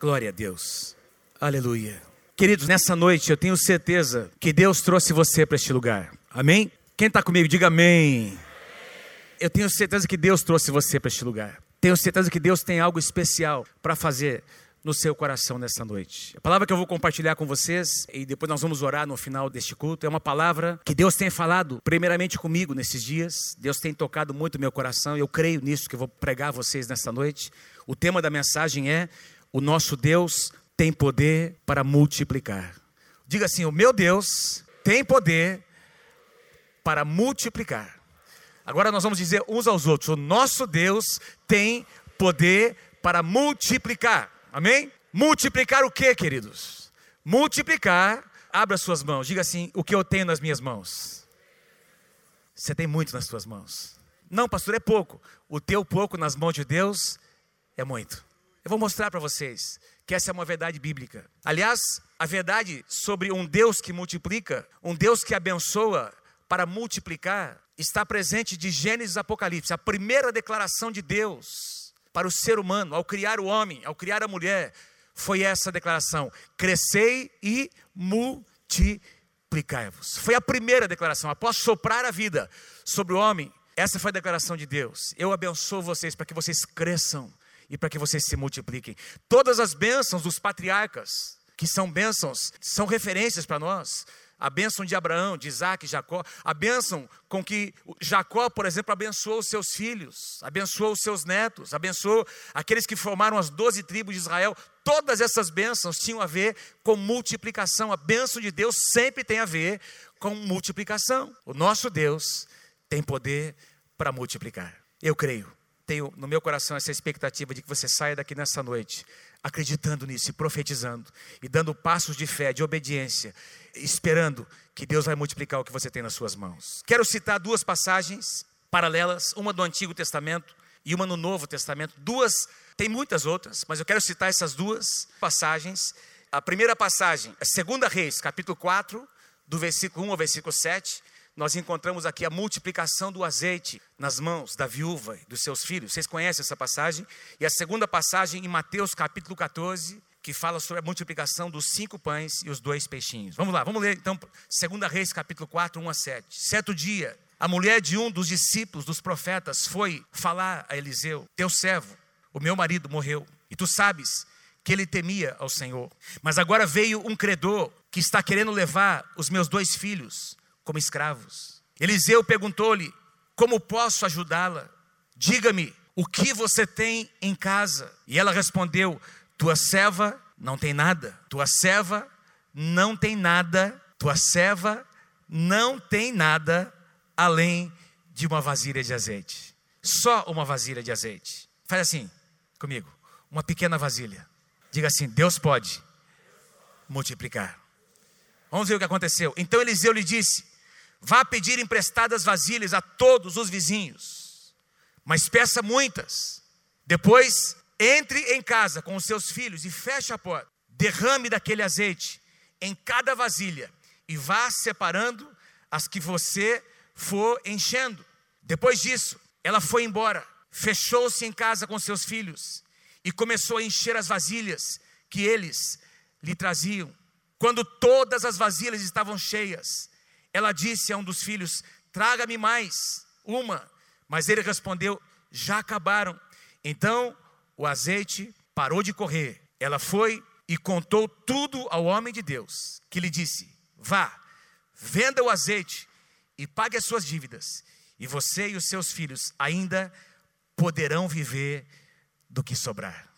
Glória a Deus. Aleluia. Queridos, nessa noite eu tenho certeza que Deus trouxe você para este lugar. Amém? Quem está comigo, diga amém. Eu tenho certeza que Deus trouxe você para este lugar. Tenho certeza que Deus tem algo especial para fazer no seu coração nessa noite. A palavra que eu vou compartilhar com vocês e depois nós vamos orar no final deste culto é uma palavra que Deus tem falado primeiramente comigo nesses dias. Deus tem tocado muito meu coração e eu creio nisso que eu vou pregar a vocês nessa noite. O tema da mensagem é: o nosso Deus tem poder para multiplicar. Diga assim: o meu Deus tem poder para multiplicar. Agora nós vamos dizer uns aos outros: o nosso Deus tem poder para multiplicar. Amém? Multiplicar o que, queridos? Multiplicar, abra suas mãos, diga assim: o que eu tenho nas minhas mãos? Você tem muito nas suas mãos. Não, pastor, é pouco. O teu pouco nas mãos de Deus é muito. Eu vou mostrar para vocês que essa é uma verdade bíblica. Aliás, a verdade sobre um Deus que multiplica, um Deus que abençoa para multiplicar, está presente de Gênesis Apocalipse, a primeira declaração de Deus para o ser humano, ao criar o homem, ao criar a mulher, foi essa declaração: crescei e multiplicai-vos. Foi a primeira declaração, após soprar a vida sobre o homem, essa foi a declaração de Deus. Eu abençoo vocês para que vocês cresçam e para que vocês se multipliquem. Todas as bênçãos dos patriarcas, que são bênçãos, são referências para nós. A bênção de Abraão, de Isaac Jacó, a bênção com que Jacó, por exemplo, abençoou os seus filhos, abençoou os seus netos, abençoou aqueles que formaram as doze tribos de Israel. Todas essas bênçãos tinham a ver com multiplicação. A bênção de Deus sempre tem a ver com multiplicação. O nosso Deus tem poder para multiplicar. Eu creio tenho no meu coração essa expectativa de que você saia daqui nessa noite acreditando nisso e profetizando e dando passos de fé, de obediência, esperando que Deus vai multiplicar o que você tem nas suas mãos. Quero citar duas passagens paralelas, uma do Antigo Testamento e uma no Novo Testamento. Duas, tem muitas outras, mas eu quero citar essas duas passagens. A primeira passagem é 2 Reis, capítulo 4, do versículo 1 ao versículo 7 nós encontramos aqui a multiplicação do azeite nas mãos da viúva e dos seus filhos. Vocês conhecem essa passagem? E a segunda passagem em Mateus capítulo 14, que fala sobre a multiplicação dos cinco pães e os dois peixinhos. Vamos lá, vamos ler então 2 Reis capítulo 4, 1 a 7. Certo dia, a mulher de um dos discípulos dos profetas foi falar a Eliseu: Teu servo, o meu marido morreu, e tu sabes que ele temia ao Senhor. Mas agora veio um credor que está querendo levar os meus dois filhos como escravos. Eliseu perguntou-lhe: Como posso ajudá-la? Diga-me, o que você tem em casa? E ela respondeu: Tua serva não tem nada. Tua serva não tem nada. Tua serva não tem nada além de uma vasilha de azeite. Só uma vasilha de azeite. Faz assim comigo. Uma pequena vasilha. Diga assim: Deus pode multiplicar. Vamos ver o que aconteceu. Então Eliseu lhe disse: Vá pedir emprestadas vasilhas a todos os vizinhos, mas peça muitas. Depois, entre em casa com os seus filhos e feche a porta. Derrame daquele azeite em cada vasilha e vá separando as que você for enchendo. Depois disso, ela foi embora, fechou-se em casa com seus filhos e começou a encher as vasilhas que eles lhe traziam. Quando todas as vasilhas estavam cheias, ela disse a um dos filhos: Traga-me mais uma. Mas ele respondeu: Já acabaram. Então o azeite parou de correr. Ela foi e contou tudo ao homem de Deus, que lhe disse: Vá, venda o azeite e pague as suas dívidas, e você e os seus filhos ainda poderão viver do que sobrar.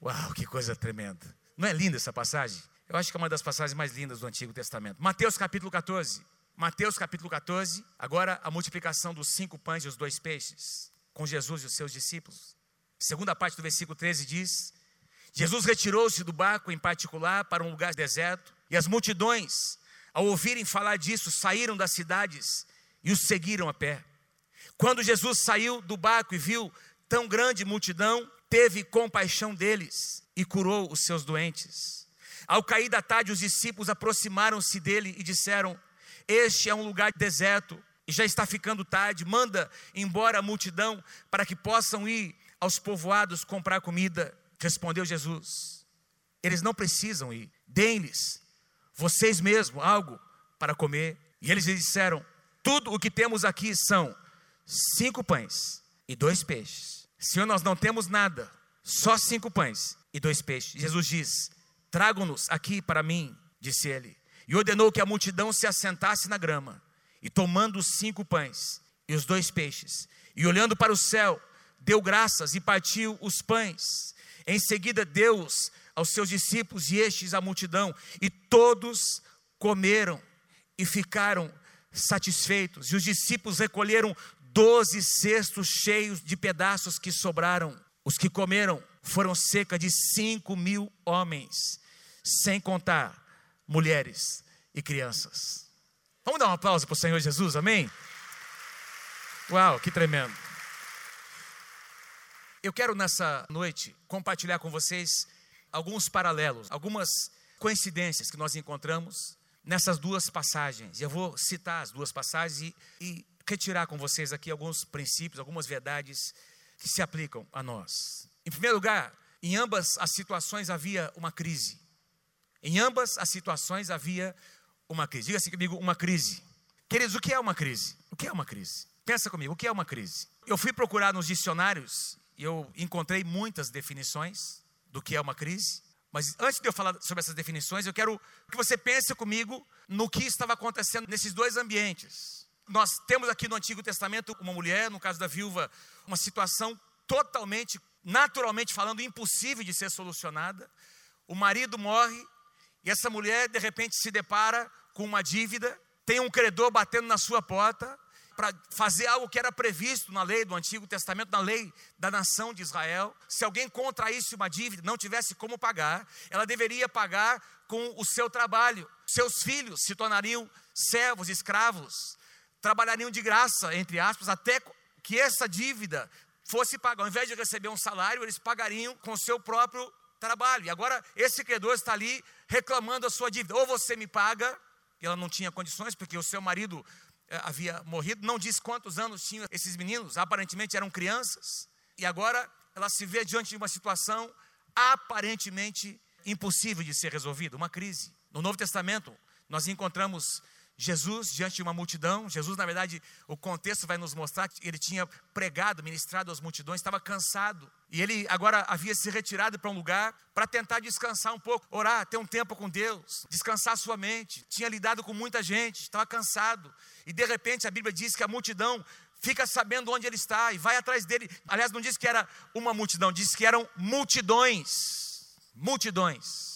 Uau, que coisa tremenda! Não é linda essa passagem? Eu acho que é uma das passagens mais lindas do Antigo Testamento. Mateus capítulo 14. Mateus capítulo 14, agora a multiplicação dos cinco pães e os dois peixes, com Jesus e os seus discípulos. Segunda parte do versículo 13 diz: Jesus retirou-se do barco em particular para um lugar deserto, e as multidões, ao ouvirem falar disso, saíram das cidades e os seguiram a pé. Quando Jesus saiu do barco e viu tão grande multidão, teve compaixão deles e curou os seus doentes. Ao cair da tarde, os discípulos aproximaram-se dele e disseram: este é um lugar deserto e já está ficando tarde. Manda embora a multidão para que possam ir aos povoados comprar comida. Respondeu Jesus: eles não precisam ir. Deem-lhes, vocês mesmos, algo para comer. E eles lhe disseram: Tudo o que temos aqui são cinco pães e dois peixes. Senhor, nós não temos nada, só cinco pães e dois peixes. Jesus diz: Tragam-nos aqui para mim, disse ele. E ordenou que a multidão se assentasse na grama. E tomando os cinco pães e os dois peixes, e olhando para o céu, deu graças e partiu os pães. Em seguida, Deus aos seus discípulos e estes à multidão, e todos comeram e ficaram satisfeitos. E os discípulos recolheram doze cestos cheios de pedaços que sobraram. Os que comeram foram cerca de cinco mil homens, sem contar mulheres e crianças. Vamos dar um aplauso para o Senhor Jesus, amém? Uau, que tremendo. Eu quero nessa noite compartilhar com vocês alguns paralelos, algumas coincidências que nós encontramos nessas duas passagens. Eu vou citar as duas passagens e, e retirar com vocês aqui alguns princípios, algumas verdades que se aplicam a nós. Em primeiro lugar, em ambas as situações havia uma crise. Em ambas as situações havia uma crise. Diga assim comigo, uma crise. Queridos, o que é uma crise? O que é uma crise? Pensa comigo, o que é uma crise? Eu fui procurar nos dicionários e eu encontrei muitas definições do que é uma crise. Mas antes de eu falar sobre essas definições, eu quero que você pense comigo no que estava acontecendo nesses dois ambientes. Nós temos aqui no Antigo Testamento uma mulher, no caso da viúva, uma situação totalmente, naturalmente falando, impossível de ser solucionada. O marido morre e essa mulher, de repente, se depara com uma dívida, tem um credor batendo na sua porta para fazer algo que era previsto na lei do Antigo Testamento, na lei da nação de Israel. Se alguém contraísse uma dívida, não tivesse como pagar, ela deveria pagar com o seu trabalho. Seus filhos se tornariam servos, escravos, trabalhariam de graça, entre aspas, até que essa dívida fosse paga. Ao invés de receber um salário, eles pagariam com o seu próprio trabalho. E agora esse credor está ali reclamando a sua dívida. Ou você me paga, e ela não tinha condições, porque o seu marido eh, havia morrido. Não diz quantos anos tinham esses meninos, aparentemente eram crianças. E agora ela se vê diante de uma situação aparentemente impossível de ser resolvida uma crise. No Novo Testamento, nós encontramos Jesus diante de uma multidão. Jesus, na verdade, o contexto vai nos mostrar que ele tinha pregado, ministrado às multidões, estava cansado. E ele agora havia se retirado para um lugar para tentar descansar um pouco, orar, ter um tempo com Deus, descansar sua mente. Tinha lidado com muita gente, estava cansado. E de repente a Bíblia diz que a multidão fica sabendo onde ele está e vai atrás dele. Aliás, não diz que era uma multidão, diz que eram multidões. Multidões.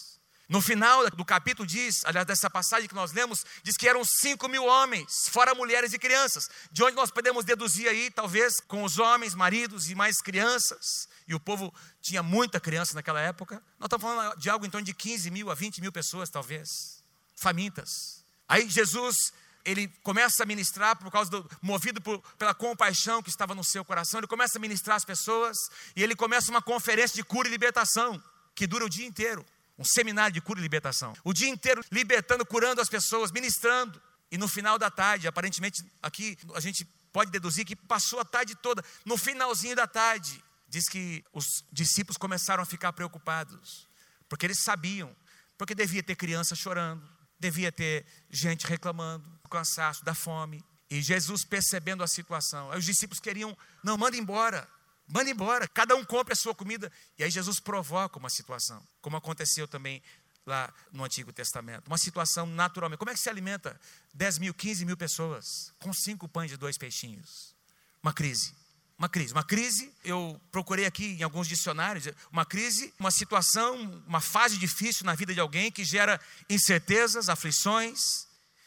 No final do capítulo diz, aliás, dessa passagem que nós lemos, diz que eram cinco mil homens, fora mulheres e crianças. De onde nós podemos deduzir aí, talvez, com os homens, maridos e mais crianças, e o povo tinha muita criança naquela época. Nós estamos falando de algo em torno de 15 mil a 20 mil pessoas, talvez, famintas. Aí Jesus, ele começa a ministrar por causa do, movido por, pela compaixão que estava no seu coração, ele começa a ministrar as pessoas, e ele começa uma conferência de cura e libertação, que dura o dia inteiro um seminário de cura e libertação. O dia inteiro libertando, curando as pessoas, ministrando. E no final da tarde, aparentemente, aqui a gente pode deduzir que passou a tarde toda. No finalzinho da tarde, diz que os discípulos começaram a ficar preocupados, porque eles sabiam, porque devia ter criança chorando, devia ter gente reclamando, do cansaço, da fome. E Jesus percebendo a situação, aí os discípulos queriam, não, manda embora, Manda embora, cada um compre a sua comida. E aí Jesus provoca uma situação, como aconteceu também lá no Antigo Testamento. Uma situação naturalmente. Como é que se alimenta 10 mil, 15 mil pessoas com cinco pães e dois peixinhos? Uma crise. Uma crise. Uma crise, eu procurei aqui em alguns dicionários, uma crise, uma situação, uma fase difícil na vida de alguém que gera incertezas, aflições,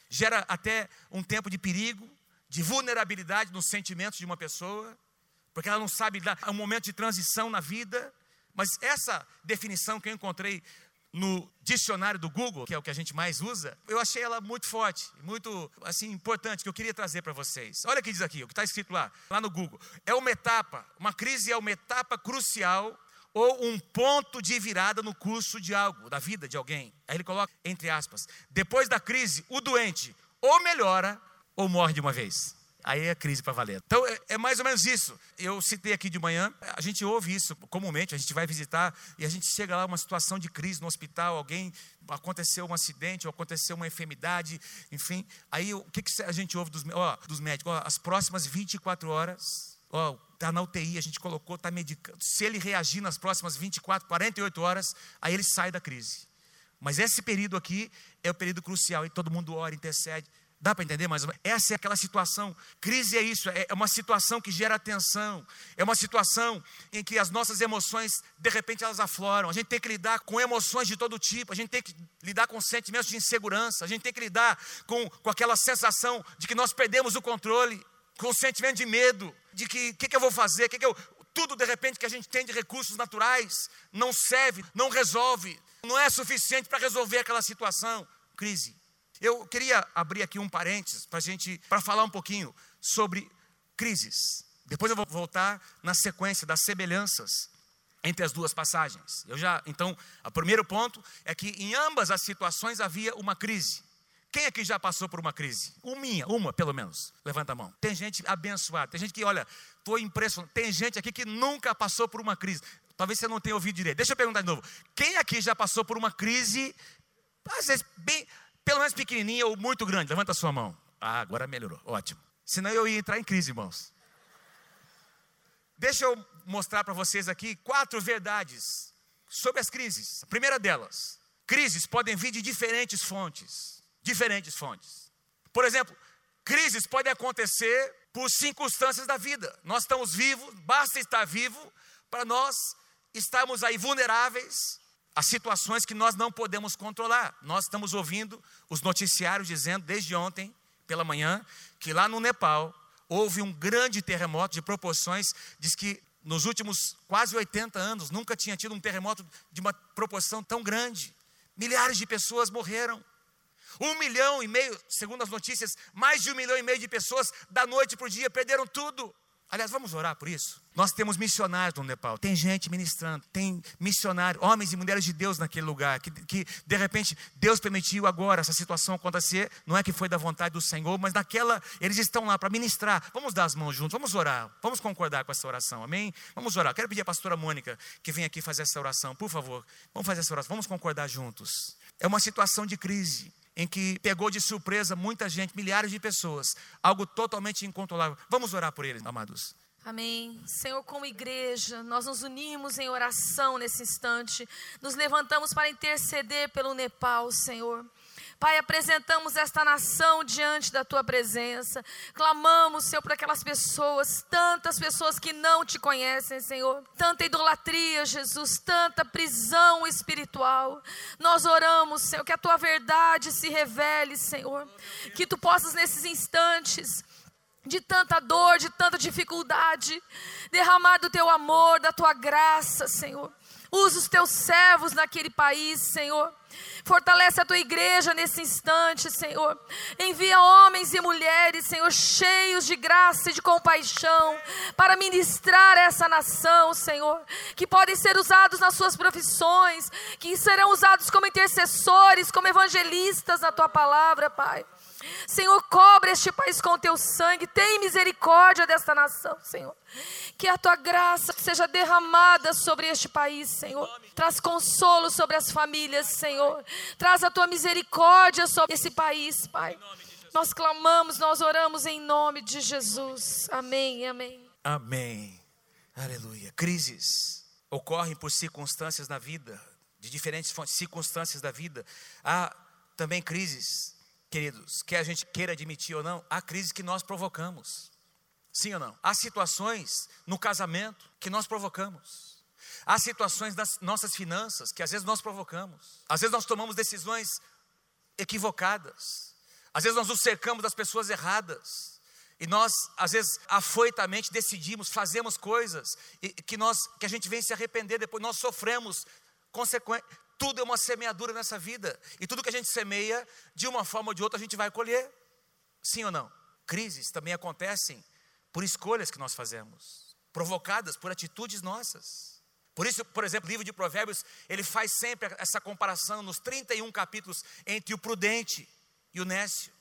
gera até um tempo de perigo, de vulnerabilidade nos sentimentos de uma pessoa porque ela não sabe dar um momento de transição na vida. Mas essa definição que eu encontrei no dicionário do Google, que é o que a gente mais usa, eu achei ela muito forte, muito assim importante que eu queria trazer para vocês. Olha o que diz aqui, o que está escrito lá, lá no Google. É uma etapa, uma crise é uma etapa crucial ou um ponto de virada no curso de algo, da vida de alguém. Aí ele coloca entre aspas: depois da crise, o doente ou melhora ou morre de uma vez. Aí é crise para valer. Então é, é, mais ou menos isso. Eu citei aqui de manhã, a gente ouve isso comumente, a gente vai visitar e a gente chega lá uma situação de crise no hospital, alguém aconteceu um acidente ou aconteceu uma enfermidade, enfim. Aí o que, que a gente ouve dos, ó, dos médicos? Ó, as próximas 24 horas, ó, está na UTI, a gente colocou, está medicando. Se ele reagir nas próximas 24, 48 horas, aí ele sai da crise. Mas esse período aqui é o período crucial e todo mundo ora, intercede. Dá para entender mais? Essa é aquela situação. Crise é isso, é, é uma situação que gera tensão, é uma situação em que as nossas emoções, de repente, elas afloram. A gente tem que lidar com emoções de todo tipo, a gente tem que lidar com sentimentos de insegurança, a gente tem que lidar com, com aquela sensação de que nós perdemos o controle, com o sentimento de medo, de que o que, que, eu vou fazer, que, que eu, tudo de repente que a gente tem de recursos naturais não serve, não resolve, não é suficiente para resolver aquela situação. Crise. Eu queria abrir aqui um parênteses para gente, para falar um pouquinho sobre crises. Depois eu vou voltar na sequência das semelhanças entre as duas passagens. Eu já, então, o primeiro ponto é que em ambas as situações havia uma crise. Quem aqui já passou por uma crise? Uma, uma pelo menos. Levanta a mão. Tem gente abençoada, tem gente que, olha, estou impressionado. Tem gente aqui que nunca passou por uma crise. Talvez você não tenha ouvido direito. Deixa eu perguntar de novo. Quem aqui já passou por uma crise, às vezes, bem, pelo menos pequenininha ou muito grande? Levanta a sua mão. Ah, agora melhorou. Ótimo. Senão eu ia entrar em crise, irmãos. Deixa eu mostrar para vocês aqui quatro verdades sobre as crises. A primeira delas: crises podem vir de diferentes fontes. Diferentes fontes. Por exemplo, crises podem acontecer por circunstâncias da vida. Nós estamos vivos, basta estar vivo para nós estarmos aí vulneráveis as situações que nós não podemos controlar. Nós estamos ouvindo os noticiários dizendo desde ontem pela manhã que lá no Nepal houve um grande terremoto de proporções, diz que nos últimos quase 80 anos nunca tinha tido um terremoto de uma proporção tão grande. Milhares de pessoas morreram. Um milhão e meio, segundo as notícias, mais de um milhão e meio de pessoas da noite para o dia perderam tudo. Aliás, vamos orar por isso? Nós temos missionários no Nepal, tem gente ministrando, tem missionários, homens e mulheres de Deus naquele lugar, que, que de repente Deus permitiu agora essa situação acontecer, não é que foi da vontade do Senhor, mas naquela, eles estão lá para ministrar. Vamos dar as mãos juntos, vamos orar, vamos concordar com essa oração, amém? Vamos orar. Quero pedir a pastora Mônica que venha aqui fazer essa oração, por favor, vamos fazer essa oração, vamos concordar juntos. É uma situação de crise, em que pegou de surpresa muita gente, milhares de pessoas, algo totalmente incontrolável. Vamos orar por eles, amados. Amém. Senhor, como igreja, nós nos unimos em oração nesse instante, nos levantamos para interceder pelo Nepal, Senhor. Pai, apresentamos esta nação diante da tua presença. Clamamos, Senhor, por aquelas pessoas, tantas pessoas que não te conhecem, Senhor. Tanta idolatria, Jesus, tanta prisão espiritual. Nós oramos, Senhor, que a tua verdade se revele, Senhor. Que tu possas nesses instantes de tanta dor, de tanta dificuldade, derramar do teu amor, da tua graça, Senhor. Usa os teus servos naquele país, Senhor. Fortalece a tua igreja nesse instante, Senhor. Envia homens e mulheres, Senhor, cheios de graça e de compaixão, para ministrar essa nação, Senhor. Que podem ser usados nas suas profissões, que serão usados como intercessores, como evangelistas na tua palavra, Pai. Senhor, cobre este país com o teu sangue. Tem misericórdia desta nação, Senhor. Que a tua graça seja derramada sobre este país, Senhor. Traz consolo sobre as famílias, Senhor. Traz a tua misericórdia sobre esse país, Pai. Nós clamamos, nós oramos em nome de Jesus. Amém, amém. Amém. Aleluia. Crises ocorrem por circunstâncias na vida, de diferentes circunstâncias da vida. Há também crises queridos, quer a gente queira admitir ou não, há crises que nós provocamos. Sim ou não? Há situações no casamento que nós provocamos. Há situações das nossas finanças que às vezes nós provocamos. Às vezes nós tomamos decisões equivocadas. Às vezes nós nos cercamos das pessoas erradas. E nós, às vezes, afoitamente decidimos, fazemos coisas que, nós, que a gente vem se arrepender depois, nós sofremos consequências tudo é uma semeadura nessa vida. E tudo que a gente semeia, de uma forma ou de outra, a gente vai colher. Sim ou não? Crises também acontecem por escolhas que nós fazemos, provocadas por atitudes nossas. Por isso, por exemplo, o livro de Provérbios, ele faz sempre essa comparação nos 31 capítulos entre o prudente e o nécio,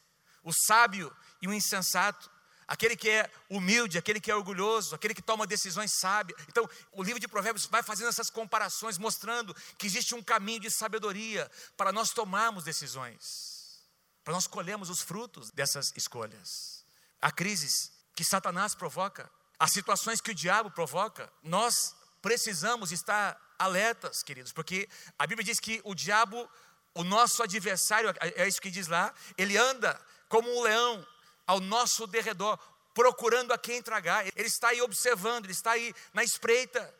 o sábio e o insensato. Aquele que é humilde, aquele que é orgulhoso, aquele que toma decisões sábias. Então, o livro de Provérbios vai fazendo essas comparações, mostrando que existe um caminho de sabedoria para nós tomarmos decisões, para nós colhermos os frutos dessas escolhas. Há crises que Satanás provoca, há situações que o diabo provoca. Nós precisamos estar alertas, queridos, porque a Bíblia diz que o diabo, o nosso adversário, é isso que diz lá, ele anda como um leão ao nosso derredor, procurando a quem tragar. Ele está aí observando, ele está aí na espreita.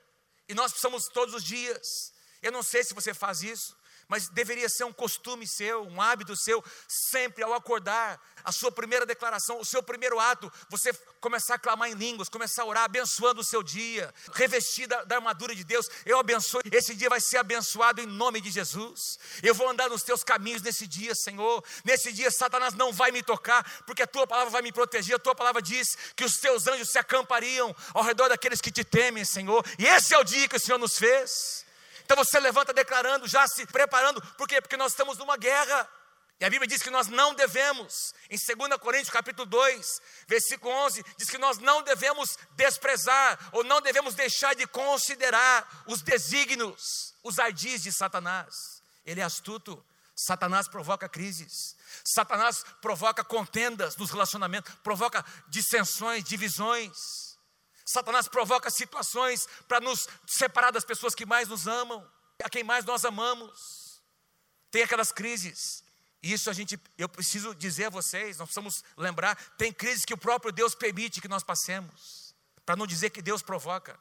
E nós precisamos todos os dias. Eu não sei se você faz isso, mas deveria ser um costume seu, um hábito seu, sempre ao acordar, a sua primeira declaração, o seu primeiro ato, você começar a clamar em línguas, começar a orar, abençoando o seu dia, revestida da armadura de Deus. Eu abençoo, esse dia vai ser abençoado em nome de Jesus. Eu vou andar nos teus caminhos nesse dia, Senhor. Nesse dia, Satanás não vai me tocar, porque a tua palavra vai me proteger. A tua palavra diz que os teus anjos se acampariam ao redor daqueles que te temem, Senhor. E esse é o dia que o Senhor nos fez. Então você levanta declarando, já se preparando, por quê? Porque nós estamos numa guerra. E a Bíblia diz que nós não devemos, em 2 Coríntios capítulo 2, versículo 11, diz que nós não devemos desprezar, ou não devemos deixar de considerar os desígnios, os ardis de Satanás. Ele é astuto, Satanás provoca crises, Satanás provoca contendas nos relacionamentos, provoca dissensões, divisões. Satanás provoca situações para nos separar das pessoas que mais nos amam, a quem mais nós amamos. Tem aquelas crises. E isso a gente, eu preciso dizer a vocês, nós precisamos lembrar, tem crises que o próprio Deus permite que nós passemos, para não dizer que Deus provoca.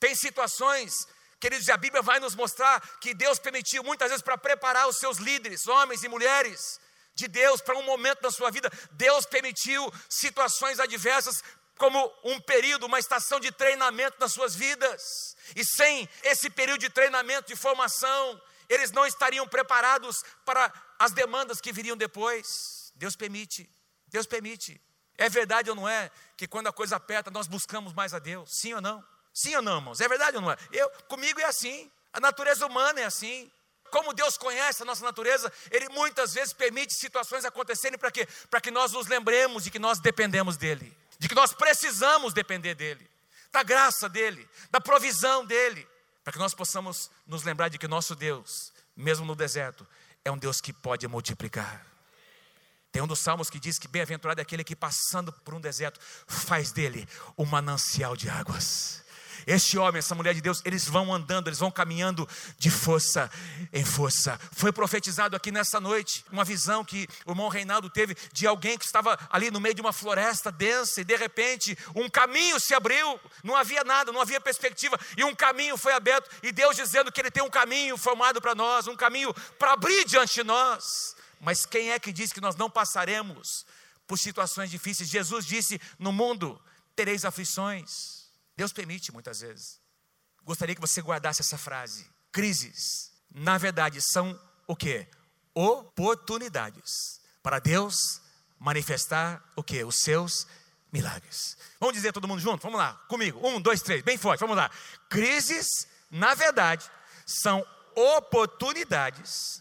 Tem situações, queridos, a Bíblia vai nos mostrar que Deus permitiu muitas vezes para preparar os seus líderes, homens e mulheres, de Deus para um momento da sua vida. Deus permitiu situações adversas como um período, uma estação de treinamento nas suas vidas. E sem esse período de treinamento, de formação, eles não estariam preparados para as demandas que viriam depois. Deus permite, Deus permite. É verdade ou não é que quando a coisa aperta nós buscamos mais a Deus? Sim ou não? Sim ou não, irmãos? É verdade ou não é? Eu, comigo é assim. A natureza humana é assim. Como Deus conhece a nossa natureza, Ele muitas vezes permite situações acontecerem para quê? Para que nós nos lembremos de que nós dependemos dEle de que nós precisamos depender dEle, da graça dEle, da provisão dEle, para que nós possamos nos lembrar de que nosso Deus, mesmo no deserto, é um Deus que pode multiplicar. Tem um dos salmos que diz que bem-aventurado é aquele que passando por um deserto faz dele um manancial de águas. Este homem, essa mulher de Deus, eles vão andando, eles vão caminhando de força em força. Foi profetizado aqui nessa noite uma visão que o irmão Reinaldo teve de alguém que estava ali no meio de uma floresta densa e de repente um caminho se abriu, não havia nada, não havia perspectiva e um caminho foi aberto e Deus dizendo que Ele tem um caminho formado para nós, um caminho para abrir diante de nós. Mas quem é que diz que nós não passaremos por situações difíceis? Jesus disse: No mundo tereis aflições. Deus permite muitas vezes. Gostaria que você guardasse essa frase. Crises, na verdade, são o que? Oportunidades para Deus manifestar o que? Os seus milagres. Vamos dizer todo mundo junto? Vamos lá, comigo. Um, dois, três, bem forte, vamos lá. Crises, na verdade, são oportunidades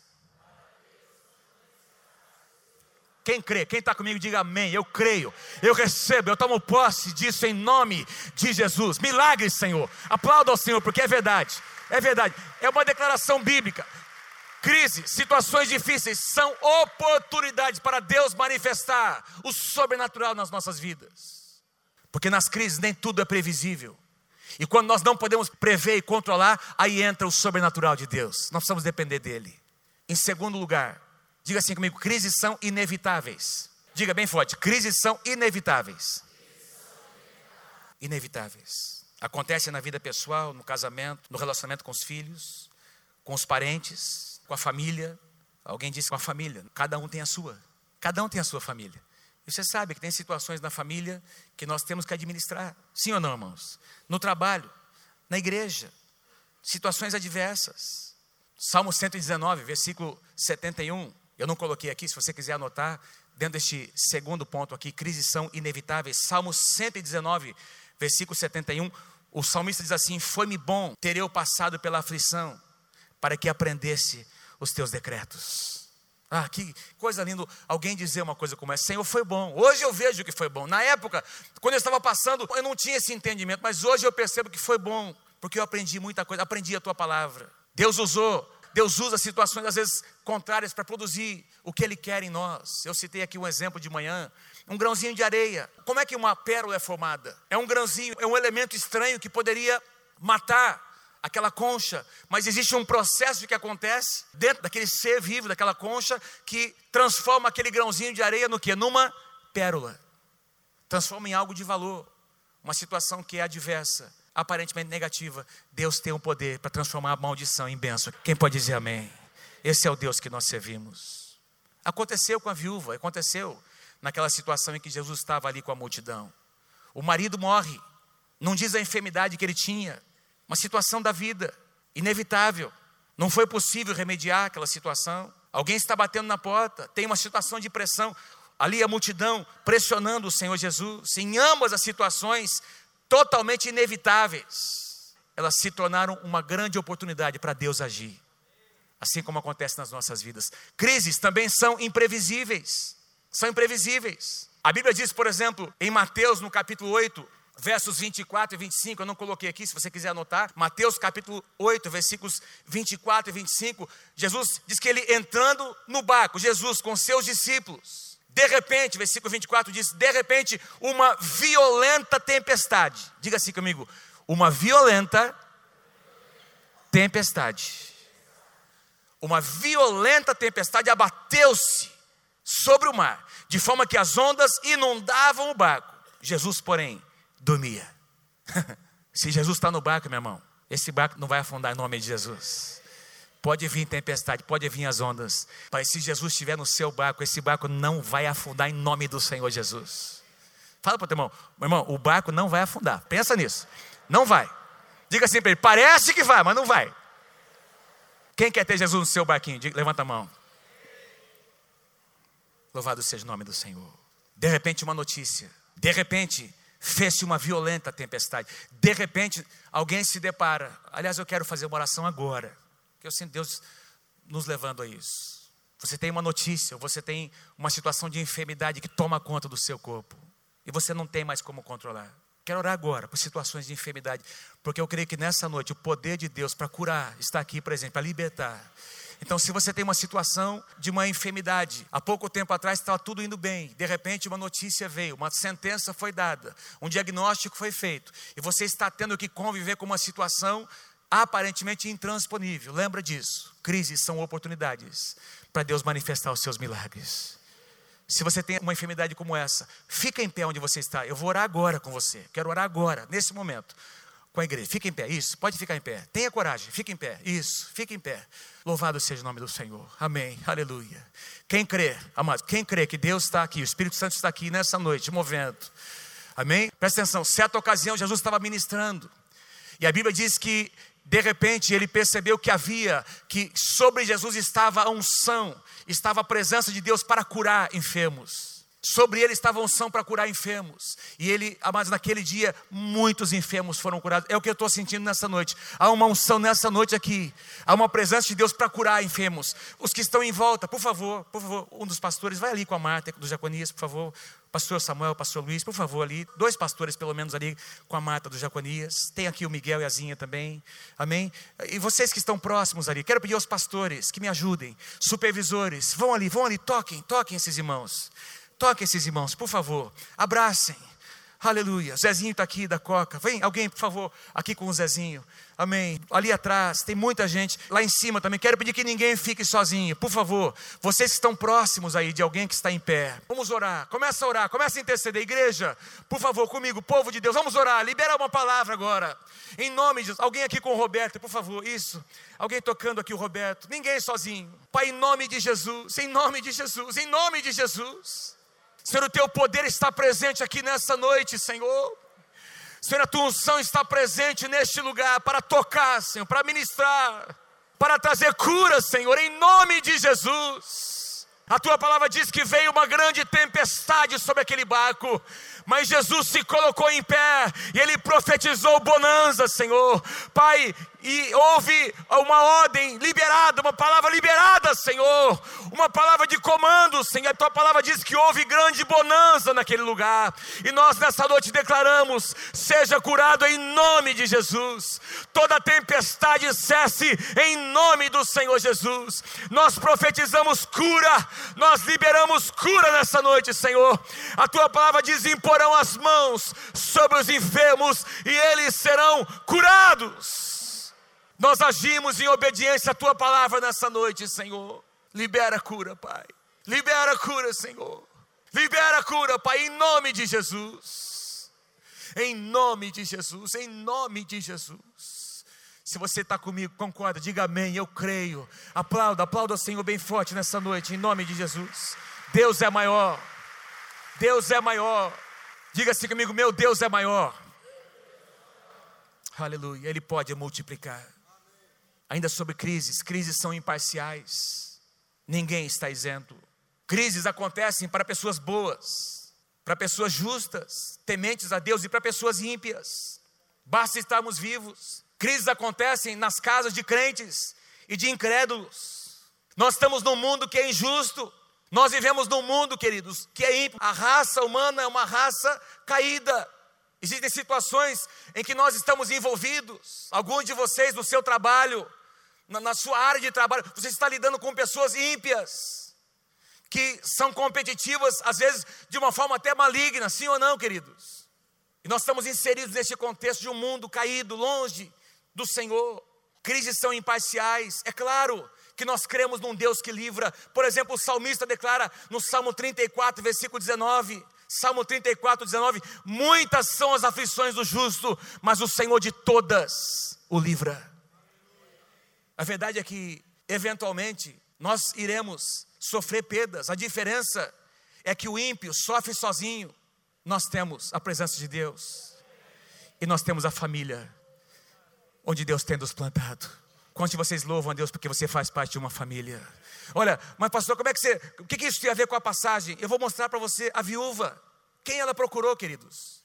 Quem crê? Quem está comigo, diga amém. Eu creio, eu recebo, eu tomo posse disso em nome de Jesus. Milagres, Senhor. Aplauda ao Senhor, porque é verdade. É verdade. É uma declaração bíblica. Crise, situações difíceis são oportunidades para Deus manifestar o sobrenatural nas nossas vidas. Porque nas crises nem tudo é previsível. E quando nós não podemos prever e controlar, aí entra o sobrenatural de Deus. Nós precisamos depender dele. Em segundo lugar, Diga assim comigo: crises são inevitáveis. Diga bem forte: crises são inevitáveis. Inevitáveis. Acontece na vida pessoal, no casamento, no relacionamento com os filhos, com os parentes, com a família. Alguém disse com a família, cada um tem a sua. Cada um tem a sua família. E você sabe que tem situações na família que nós temos que administrar. Sim ou não, irmãos? No trabalho, na igreja, situações adversas. Salmo 119, versículo 71. Eu não coloquei aqui, se você quiser anotar, dentro deste segundo ponto aqui, crises são inevitáveis. Salmo 119, versículo 71, o salmista diz assim: Foi-me bom ter eu passado pela aflição, para que aprendesse os teus decretos. Ah, que coisa linda alguém dizer uma coisa como essa. Senhor, foi bom. Hoje eu vejo que foi bom. Na época, quando eu estava passando, eu não tinha esse entendimento, mas hoje eu percebo que foi bom, porque eu aprendi muita coisa, aprendi a tua palavra. Deus usou, Deus usa situações às vezes contrárias para produzir o que Ele quer em nós. Eu citei aqui um exemplo de manhã, um grãozinho de areia. Como é que uma pérola é formada? É um grãozinho, é um elemento estranho que poderia matar aquela concha, mas existe um processo que acontece dentro daquele ser vivo, daquela concha, que transforma aquele grãozinho de areia no que? Numa pérola. Transforma em algo de valor. Uma situação que é adversa, aparentemente negativa. Deus tem o poder para transformar a maldição em bênção. Quem pode dizer amém? Esse é o Deus que nós servimos. Aconteceu com a viúva, aconteceu naquela situação em que Jesus estava ali com a multidão. O marido morre, não diz a enfermidade que ele tinha, uma situação da vida, inevitável. Não foi possível remediar aquela situação. Alguém está batendo na porta, tem uma situação de pressão. Ali a multidão pressionando o Senhor Jesus. Em ambas as situações, totalmente inevitáveis, elas se tornaram uma grande oportunidade para Deus agir. Assim como acontece nas nossas vidas. Crises também são imprevisíveis. São imprevisíveis. A Bíblia diz, por exemplo, em Mateus, no capítulo 8, versos 24 e 25, eu não coloquei aqui, se você quiser anotar, Mateus capítulo 8, versículos 24 e 25, Jesus diz que ele entrando no barco, Jesus com seus discípulos, de repente, versículo 24 diz: de repente, uma violenta tempestade, diga assim comigo, uma violenta tempestade, uma violenta tempestade abateu-se sobre o mar, de forma que as ondas inundavam o barco. Jesus, porém, dormia. Se Jesus está no barco, meu irmão, esse barco não vai afundar em nome de Jesus. Pode vir tempestade, pode vir as ondas, mas se Jesus estiver no seu barco, esse barco não vai afundar em nome do Senhor Jesus. Fala para o teu irmão, meu irmão, o barco não vai afundar. Pensa nisso. Não vai. Diga assim para ele: parece que vai, mas não vai. Quem quer ter Jesus no seu barquinho? Diga, levanta a mão. Louvado seja o nome do Senhor. De repente, uma notícia. De repente, fez-se uma violenta tempestade. De repente, alguém se depara. Aliás, eu quero fazer uma oração agora, que eu sinto Deus nos levando a isso. Você tem uma notícia, você tem uma situação de enfermidade que toma conta do seu corpo e você não tem mais como controlar. Quero orar agora por situações de enfermidade, porque eu creio que nessa noite o poder de Deus para curar está aqui presente, para libertar. Então, se você tem uma situação de uma enfermidade, há pouco tempo atrás estava tudo indo bem, de repente uma notícia veio, uma sentença foi dada, um diagnóstico foi feito, e você está tendo que conviver com uma situação aparentemente intransponível. Lembra disso? Crises são oportunidades para Deus manifestar os seus milagres. Se você tem uma enfermidade como essa, fica em pé onde você está. Eu vou orar agora com você. Quero orar agora, nesse momento com a igreja. Fica em pé, isso, pode ficar em pé. Tenha coragem, fica em pé, isso, fica em pé. Louvado seja o nome do Senhor, amém, aleluia. Quem crê, amado, quem crê que Deus está aqui, o Espírito Santo está aqui nessa noite, movendo, amém? Presta atenção, certa ocasião Jesus estava ministrando, e a Bíblia diz que de repente ele percebeu que havia, que sobre Jesus estava a unção, estava a presença de Deus para curar enfermos. Sobre ele estava unção para curar enfermos. E ele, amados, naquele dia, muitos enfermos foram curados. É o que eu estou sentindo nessa noite. Há uma unção nessa noite aqui. Há uma presença de Deus para curar enfermos. Os que estão em volta, por favor, por favor, um dos pastores, vai ali com a Marta, do Jaconias, por favor. Pastor Samuel, pastor Luiz, por favor, ali. Dois pastores, pelo menos, ali com a Marta do Jaconias. Tem aqui o Miguel e a Zinha também. Amém? E vocês que estão próximos ali, quero pedir aos pastores que me ajudem. Supervisores, vão ali, vão ali, toquem, toquem esses irmãos. Toque esses irmãos, por favor. Abracem. Aleluia. Zezinho está aqui da Coca. Vem alguém, por favor, aqui com o Zezinho. Amém. Ali atrás tem muita gente. Lá em cima também. Quero pedir que ninguém fique sozinho. Por favor, vocês que estão próximos aí de alguém que está em pé. Vamos orar. Começa a orar. Começa a interceder. Igreja, por favor, comigo, povo de Deus. Vamos orar. Libera uma palavra agora. Em nome de Deus. Alguém aqui com o Roberto, por favor. Isso. Alguém tocando aqui o Roberto. Ninguém sozinho. Pai, em nome de Jesus. Em nome de Jesus. Em nome de Jesus. Senhor, o teu poder está presente aqui nessa noite, Senhor. Senhor, a tua unção está presente neste lugar para tocar, Senhor, para ministrar, para trazer cura, Senhor, em nome de Jesus. A tua palavra diz que veio uma grande tempestade sobre aquele barco, mas Jesus se colocou em pé e ele profetizou bonança, Senhor. Pai, e houve uma ordem liberada, uma palavra liberada, Senhor, uma palavra de comando, Senhor. A tua palavra diz que houve grande bonança naquele lugar, e nós nessa noite declaramos: seja curado em nome de Jesus, toda tempestade cesse em nome do Senhor Jesus. Nós profetizamos cura, nós liberamos cura nessa noite, Senhor. A tua palavra diz: imporão as mãos sobre os enfermos e eles serão curados. Nós agimos em obediência à tua palavra nessa noite, Senhor. Libera a cura, Pai. Libera a cura, Senhor. Libera a cura, Pai, em nome de Jesus. Em nome de Jesus, em nome de Jesus. Se você está comigo, concorda, diga amém, eu creio. Aplauda, aplauda o Senhor bem forte nessa noite, em nome de Jesus. Deus é maior. Deus é maior. Diga assim comigo: meu Deus é maior. Aleluia, Ele pode multiplicar. Ainda sobre crises, crises são imparciais, ninguém está isento. Crises acontecem para pessoas boas, para pessoas justas, tementes a Deus e para pessoas ímpias. Basta estarmos vivos. Crises acontecem nas casas de crentes e de incrédulos. Nós estamos num mundo que é injusto, nós vivemos num mundo, queridos, que é ímpio. A raça humana é uma raça caída. Existem situações em que nós estamos envolvidos. Alguns de vocês, no seu trabalho, na, na sua área de trabalho, você está lidando com pessoas ímpias, que são competitivas, às vezes de uma forma até maligna, sim ou não, queridos? E nós estamos inseridos neste contexto de um mundo caído, longe do Senhor. Crises são imparciais, é claro que nós cremos num Deus que livra. Por exemplo, o salmista declara no Salmo 34, versículo 19. Salmo 34, 19: Muitas são as aflições do justo, mas o Senhor de todas o livra. A verdade é que, eventualmente, nós iremos sofrer perdas. A diferença é que o ímpio sofre sozinho, nós temos a presença de Deus, e nós temos a família, onde Deus tem nos plantado. Quantos de vocês louvam a Deus porque você faz parte de uma família? Olha, mas pastor, como é que você. O que, que isso tem a ver com a passagem? Eu vou mostrar para você a viúva. Quem ela procurou, queridos?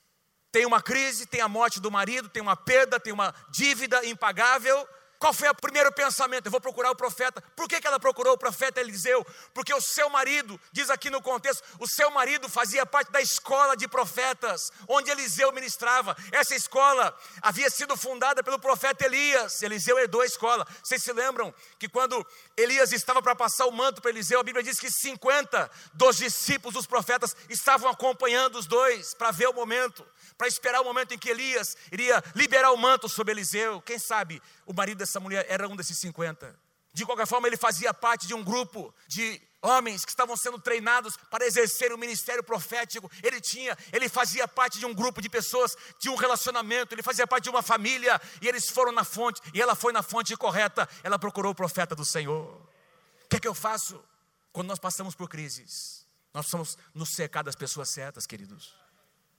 Tem uma crise, tem a morte do marido, tem uma perda, tem uma dívida impagável. Qual foi o primeiro pensamento? Eu vou procurar o profeta. Por que, que ela procurou o profeta Eliseu? Porque o seu marido, diz aqui no contexto, o seu marido fazia parte da escola de profetas, onde Eliseu ministrava. Essa escola havia sido fundada pelo profeta Elias. Eliseu herdou a escola. Vocês se lembram que quando Elias estava para passar o manto para Eliseu, a Bíblia diz que 50 dos discípulos dos profetas estavam acompanhando os dois para ver o momento para esperar o momento em que Elias iria liberar o manto sobre Eliseu. Quem sabe o marido dessa mulher era um desses 50. De qualquer forma, ele fazia parte de um grupo de homens que estavam sendo treinados para exercer o ministério profético. Ele tinha, ele fazia parte de um grupo de pessoas, de um relacionamento, ele fazia parte de uma família, e eles foram na fonte, e ela foi na fonte correta, ela procurou o profeta do Senhor. O que é que eu faço quando nós passamos por crises? Nós precisamos nos cercar das pessoas certas, queridos.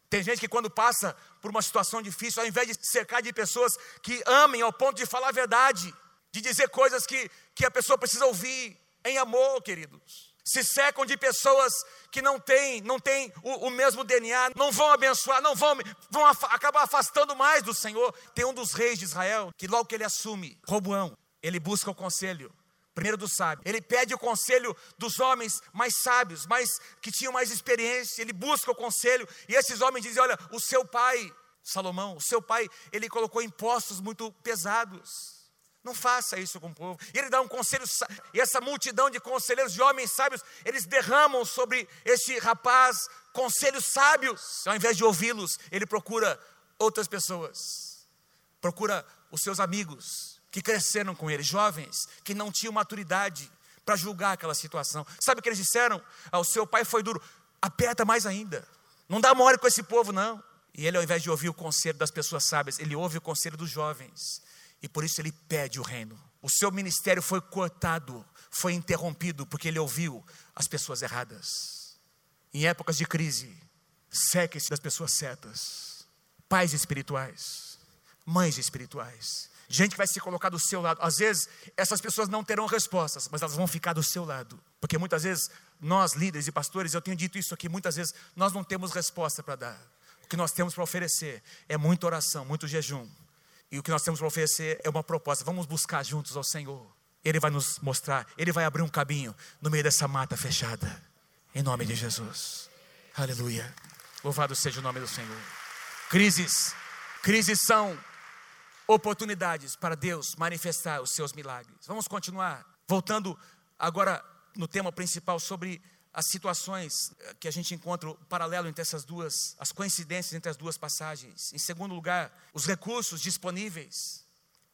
Tem gente que quando passa por uma situação difícil, ao invés de cercar de pessoas que amem ao ponto de falar a verdade, de dizer coisas que, que a pessoa precisa ouvir em amor, queridos. Se secam de pessoas que não têm, não têm o, o mesmo DNA, não vão abençoar, não vão, vão acabar afastando mais do Senhor. Tem um dos reis de Israel que logo que ele assume, Roboão, ele busca o conselho primeiro do sábio. Ele pede o conselho dos homens mais sábios, mais que tinham mais experiência. Ele busca o conselho e esses homens dizem: "Olha, o seu pai, Salomão, o seu pai, ele colocou impostos muito pesados. Não faça isso com o povo. E ele dá um conselho, e essa multidão de conselheiros, de homens sábios, eles derramam sobre este rapaz conselhos sábios. Ao invés de ouvi-los, ele procura outras pessoas, procura os seus amigos, que cresceram com ele, jovens que não tinham maturidade para julgar aquela situação. Sabe o que eles disseram? Ah, o seu pai foi duro, aperta mais ainda. Não dá mole com esse povo, não. E ele, ao invés de ouvir o conselho das pessoas sábias, ele ouve o conselho dos jovens. E por isso ele pede o reino. O seu ministério foi cortado, foi interrompido, porque ele ouviu as pessoas erradas. Em épocas de crise, seque-se das pessoas certas. Pais espirituais, mães espirituais, gente que vai se colocar do seu lado. Às vezes, essas pessoas não terão respostas, mas elas vão ficar do seu lado. Porque muitas vezes, nós, líderes e pastores, eu tenho dito isso aqui, muitas vezes nós não temos resposta para dar. O que nós temos para oferecer é muita oração, muito jejum E o que nós temos para oferecer é uma proposta. Vamos buscar juntos ao Senhor. Ele vai nos mostrar, Ele vai abrir um caminho no meio dessa mata fechada. Em nome de Jesus. Aleluia. Louvado seja o nome do Senhor. Crises. Crises são oportunidades para Deus manifestar os seus milagres. Vamos continuar. Voltando agora no tema principal sobre as situações eh, que a gente encontra o paralelo entre essas duas, as coincidências entre as duas passagens. Em segundo lugar, os recursos disponíveis.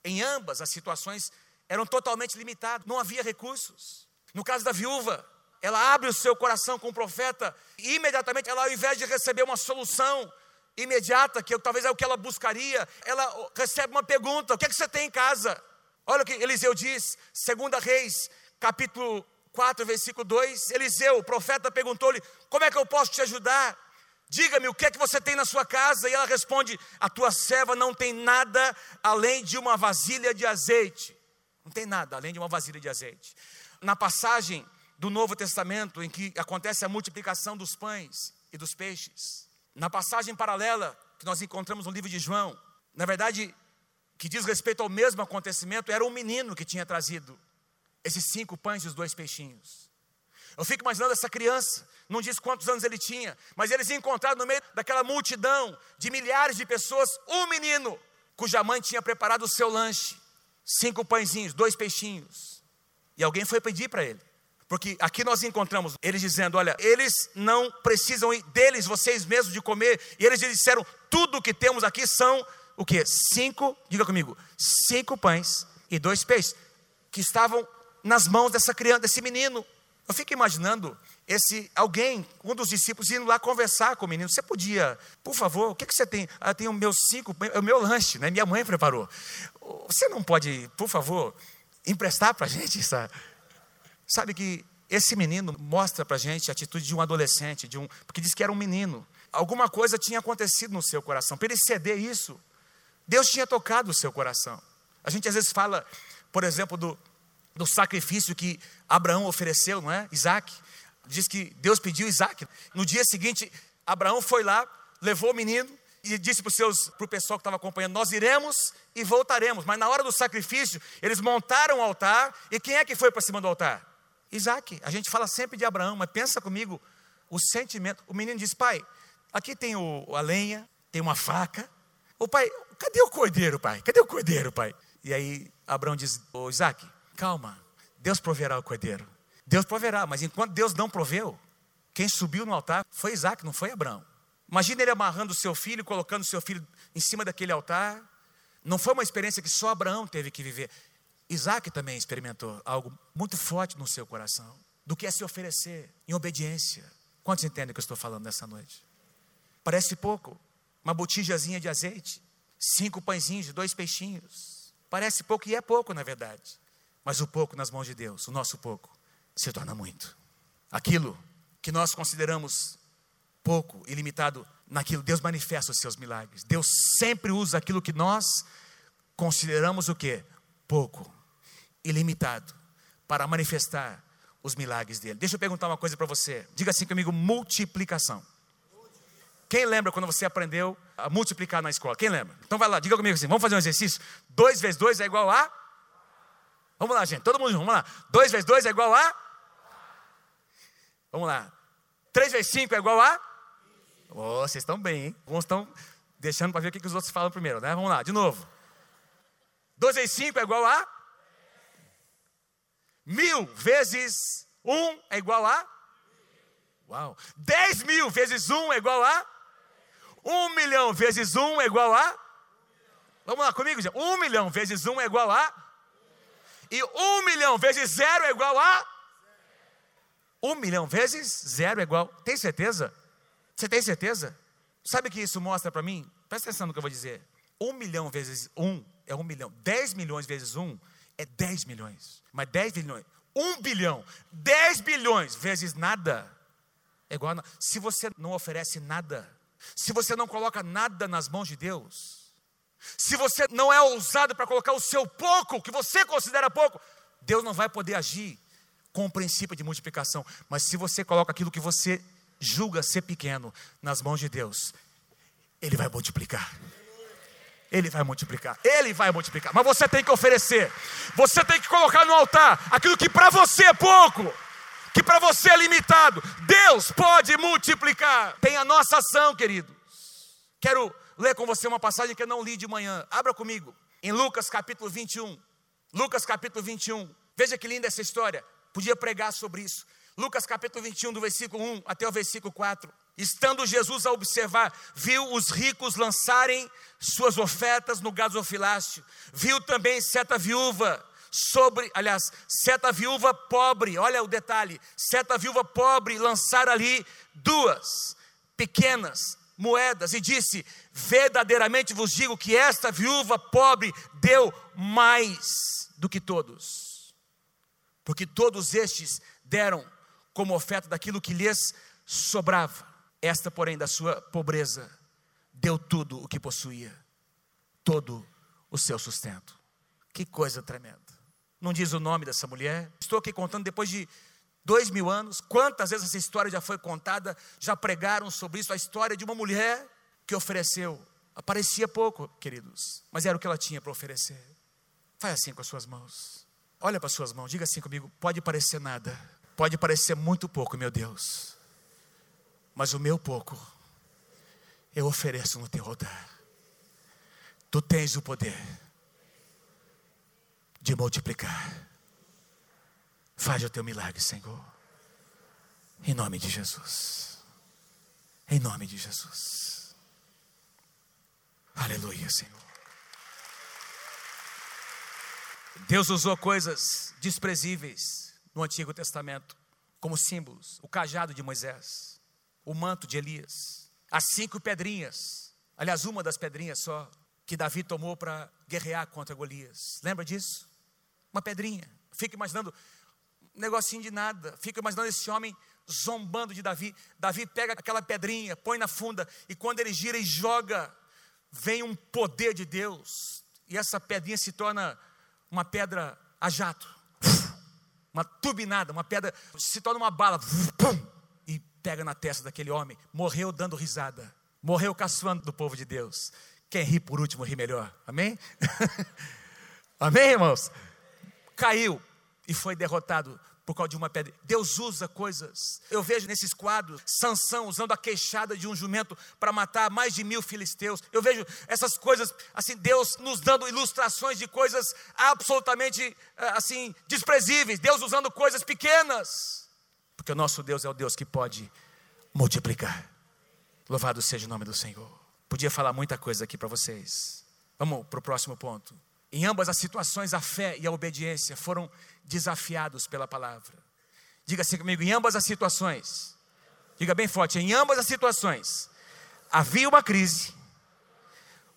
Em ambas as situações eram totalmente limitados, não havia recursos. No caso da viúva, ela abre o seu coração com o profeta e imediatamente ela, ao invés de receber uma solução imediata, que talvez é o que ela buscaria, ela recebe uma pergunta: o que é que você tem em casa? Olha o que Eliseu diz, 2 Reis, capítulo 4, versículo 2, Eliseu, o profeta, perguntou-lhe: Como é que eu posso te ajudar? Diga-me o que é que você tem na sua casa. E ela responde: A tua serva não tem nada além de uma vasilha de azeite. Não tem nada além de uma vasilha de azeite. Na passagem do Novo Testamento, em que acontece a multiplicação dos pães e dos peixes, na passagem paralela que nós encontramos no livro de João, na verdade, que diz respeito ao mesmo acontecimento, era um menino que tinha trazido esses cinco pães e os dois peixinhos. Eu fico imaginando essa criança, não diz quantos anos ele tinha, mas eles encontraram no meio daquela multidão de milhares de pessoas um menino cuja mãe tinha preparado o seu lanche, cinco pãezinhos, dois peixinhos. E alguém foi pedir para ele. Porque aqui nós encontramos eles dizendo: Olha, eles não precisam deles, vocês mesmos, de comer. E eles disseram: Tudo que temos aqui são o que? Cinco, diga comigo, cinco pães e dois peixes que estavam nas mãos dessa criança, desse menino. Eu fico imaginando esse alguém, um dos discípulos, indo lá conversar com o menino. Você podia, por favor, o que, que você tem? Ah, tem o meu cinco, é o meu lanche, né? Minha mãe preparou. Você não pode, por favor, emprestar para a gente essa. Sabe que esse menino mostra para a gente a atitude de um adolescente, de um, porque diz que era um menino. Alguma coisa tinha acontecido no seu coração. Para ele ceder isso, Deus tinha tocado o seu coração. A gente às vezes fala, por exemplo, do, do sacrifício que Abraão ofereceu, não é? Isaac. Diz que Deus pediu Isaac. No dia seguinte, Abraão foi lá, levou o menino e disse para, seus, para o pessoal que estava acompanhando: Nós iremos e voltaremos. Mas na hora do sacrifício, eles montaram o altar. E quem é que foi para cima do altar? Isaac. A gente fala sempre de Abraão, mas pensa comigo o sentimento. O menino diz: Pai, aqui tem o, a lenha, tem uma faca. O pai, cadê o cordeiro, pai? Cadê o cordeiro, pai? E aí Abraão diz: Ô Isaac, Calma, Deus proverá o cordeiro. Deus proverá, mas enquanto Deus não proveu, quem subiu no altar foi Isaac, não foi Abraão. Imagina ele amarrando seu filho, colocando seu filho em cima daquele altar. Não foi uma experiência que só Abraão teve que viver. Isaac também experimentou algo muito forte no seu coração, do que é se oferecer em obediência. Quantos entendem o que eu estou falando nessa noite? Parece pouco, uma botijazinha de azeite, cinco pãezinhos, dois peixinhos. Parece pouco e é pouco, na verdade. Mas o pouco nas mãos de Deus, o nosso pouco, se torna muito. Aquilo que nós consideramos pouco e limitado, naquilo Deus manifesta os seus milagres. Deus sempre usa aquilo que nós consideramos o que? Pouco e limitado para manifestar os milagres dele. Deixa eu perguntar uma coisa para você. Diga assim comigo: multiplicação. Quem lembra quando você aprendeu a multiplicar na escola? Quem lembra? Então vai lá, diga comigo assim: vamos fazer um exercício? 2 vezes 2 é igual a Vamos lá, gente, todo mundo junto, vamos lá. 2 vezes 2 é igual a? Vamos lá. 3 vezes 5 é igual a? Oh, vocês estão bem, hein? Alguns estão deixando para ver o que, os outros falam primeiro, né? Vamos lá, de novo. 2 vezes 5 é igual a? Mil vezes 1 é igual a? Uau. 10 mil vezes 1 é igual a? 1 milhão vezes 1 é igual a? Vamos lá comigo, gente. 1 milhão vezes 1 é igual a? E um milhão vezes zero é igual a? Um milhão vezes zero é igual. Tem certeza? Você tem certeza? Sabe o que isso mostra para mim? Presta atenção no que eu vou dizer. Um milhão vezes um é um milhão. Dez milhões vezes um é dez milhões. Mas dez bilhões. Um bilhão. Dez bilhões vezes nada é igual a. Se você não oferece nada, se você não coloca nada nas mãos de Deus, se você não é ousado para colocar o seu pouco, que você considera pouco, Deus não vai poder agir com o princípio de multiplicação. Mas se você coloca aquilo que você julga ser pequeno nas mãos de Deus, Ele vai multiplicar. Ele vai multiplicar. Ele vai multiplicar. Mas você tem que oferecer. Você tem que colocar no altar aquilo que para você é pouco, que para você é limitado. Deus pode multiplicar. Tem a nossa ação, queridos. Quero ler com você uma passagem que eu não li de manhã. Abra comigo. Em Lucas capítulo 21. Lucas capítulo 21. Veja que linda essa história. Podia pregar sobre isso. Lucas capítulo 21, do versículo 1 até o versículo 4. Estando Jesus a observar, viu os ricos lançarem suas ofertas no gasofilácio. Viu também certa viúva sobre, aliás, certa viúva pobre, olha o detalhe, certa viúva pobre lançar ali duas pequenas moedas e disse: Verdadeiramente vos digo que esta viúva pobre deu mais do que todos, porque todos estes deram como oferta daquilo que lhes sobrava. Esta, porém, da sua pobreza, deu tudo o que possuía, todo o seu sustento. Que coisa tremenda. Não diz o nome dessa mulher. Estou aqui contando depois de dois mil anos. Quantas vezes essa história já foi contada? Já pregaram sobre isso? A história de uma mulher que ofereceu. Aparecia pouco, queridos, mas era o que ela tinha para oferecer. Faz assim com as suas mãos. Olha para as suas mãos, diga assim comigo: pode parecer nada, pode parecer muito pouco, meu Deus, mas o meu pouco eu ofereço no teu altar. Tu tens o poder de multiplicar. Faz o teu milagre, Senhor. Em nome de Jesus. Em nome de Jesus. Aleluia, Senhor. Deus usou coisas desprezíveis no Antigo Testamento como símbolos: o cajado de Moisés, o manto de Elias, as cinco pedrinhas, aliás, uma das pedrinhas só, que Davi tomou para guerrear contra Golias. Lembra disso? Uma pedrinha. Fica imaginando negocinho de nada. Fica imaginando esse homem zombando de Davi. Davi pega aquela pedrinha, põe na funda, e quando ele gira e joga, vem um poder de Deus. E essa pedrinha se torna uma pedra a jato. Uma turbinada, uma pedra, se torna uma bala. Pum, pega na testa daquele homem, morreu dando risada, morreu caçoando do povo de Deus. Quem ri por último ri melhor, amém? amém, irmãos? Caiu e foi derrotado por causa de uma pedra. Deus usa coisas. Eu vejo nesses quadros Sansão usando a queixada de um jumento para matar mais de mil filisteus. Eu vejo essas coisas, assim, Deus nos dando ilustrações de coisas absolutamente, eh, assim, desprezíveis. Deus usando coisas pequenas porque o nosso Deus é o Deus que pode multiplicar. Louvado seja o nome do Senhor. Podia falar muita coisa aqui para vocês. Vamos para o próximo ponto. Em ambas as situações, a fé e a obediência foram desafiados pela palavra. Diga assim comigo: em ambas as situações, diga bem forte, em ambas as situações, havia uma crise,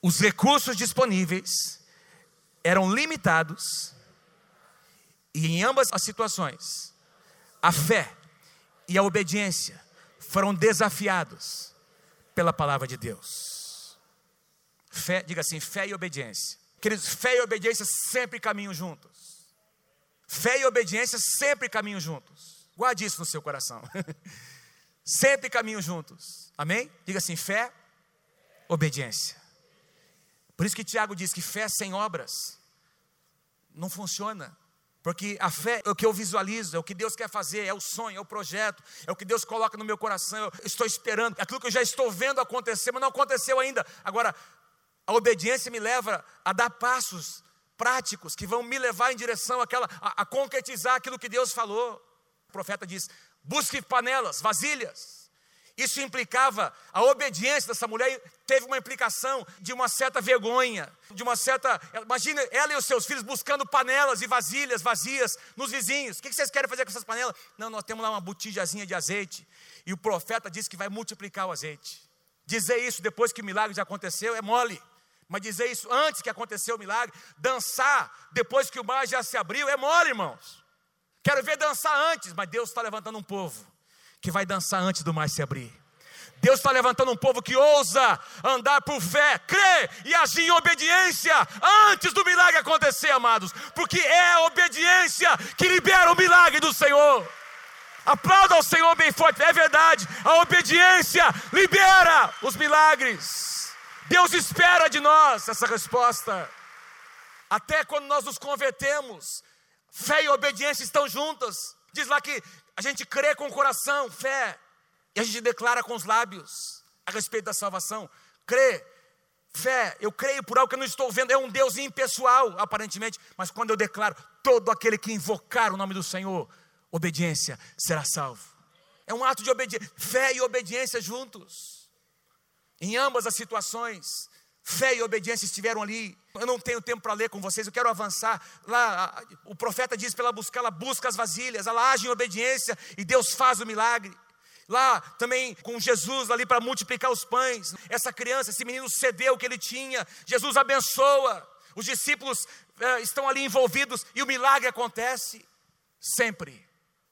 os recursos disponíveis eram limitados, e em ambas as situações, a fé e a obediência foram desafiados pela palavra de Deus. Fé, diga assim, fé e obediência. Queridos, fé e obediência sempre caminham juntos. Fé e obediência sempre caminham juntos. Guarde isso no seu coração. sempre caminham juntos. Amém? Diga assim, fé, obediência. Por isso que Tiago diz que fé sem obras não funciona. Porque a fé é o que eu visualizo, é o que Deus quer fazer, é o sonho, é o projeto, é o que Deus coloca no meu coração. Eu estou esperando, é aquilo que eu já estou vendo acontecer, mas não aconteceu ainda. Agora, a obediência me leva a dar passos práticos que vão me levar em direção àquela, a, a concretizar aquilo que Deus falou. O profeta diz: busque panelas, vasilhas. Isso implicava a obediência dessa mulher, teve uma implicação de uma certa vergonha, de uma certa. Imagina ela e os seus filhos buscando panelas e vasilhas vazias nos vizinhos. O que vocês querem fazer com essas panelas? Não, nós temos lá uma botijazinha de azeite. E o profeta disse que vai multiplicar o azeite. Dizer isso depois que o milagre já aconteceu é mole. Mas dizer isso antes que aconteceu o milagre, dançar depois que o mar já se abriu, é mole, irmãos. Quero ver dançar antes, mas Deus está levantando um povo que vai dançar antes do mar se abrir. Deus está levantando um povo que ousa andar por fé, crer e agir em obediência antes do milagre acontecer, amados, porque é a obediência que libera o milagre do Senhor. Aplauda ao Senhor bem forte, é verdade, a obediência libera os milagres. Deus espera de nós essa resposta. Até quando nós nos convertemos, fé e obediência estão juntas. Diz lá que a gente crê com o coração, fé, e a gente declara com os lábios a respeito da salvação. Crê, fé, eu creio por algo que eu não estou vendo, é um Deus impessoal, aparentemente, mas quando eu declaro, todo aquele que invocar o nome do Senhor, obediência, será salvo. É um ato de obediência, fé e obediência juntos. Em ambas as situações, fé e obediência estiveram ali. Eu não tenho tempo para ler com vocês, eu quero avançar. Lá, o profeta diz para ela buscar, ela busca as vasilhas, ela age em obediência e Deus faz o milagre. Lá também com Jesus ali para multiplicar os pães. Essa criança, esse menino cedeu o que ele tinha. Jesus abençoa. Os discípulos eh, estão ali envolvidos e o milagre acontece. Sempre.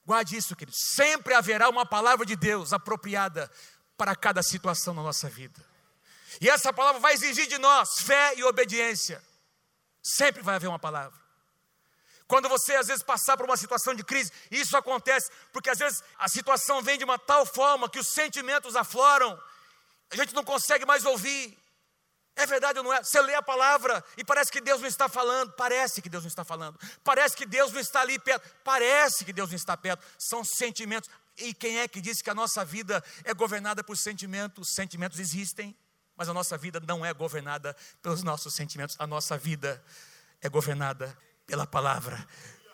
Guarde isso, querido. Sempre haverá uma palavra de Deus apropriada para cada situação na nossa vida. E essa palavra vai exigir de nós fé e obediência. Sempre vai haver uma palavra. Quando você às vezes passar por uma situação de crise, isso acontece porque às vezes a situação vem de uma tal forma que os sentimentos afloram, a gente não consegue mais ouvir. É verdade ou não é? Você lê a palavra e parece que Deus não está falando, parece que Deus não está falando, parece que Deus não está ali perto, parece que Deus não está perto, são sentimentos. E quem é que disse que a nossa vida é governada por sentimentos? Sentimentos existem, mas a nossa vida não é governada pelos nossos sentimentos, a nossa vida é governada pela palavra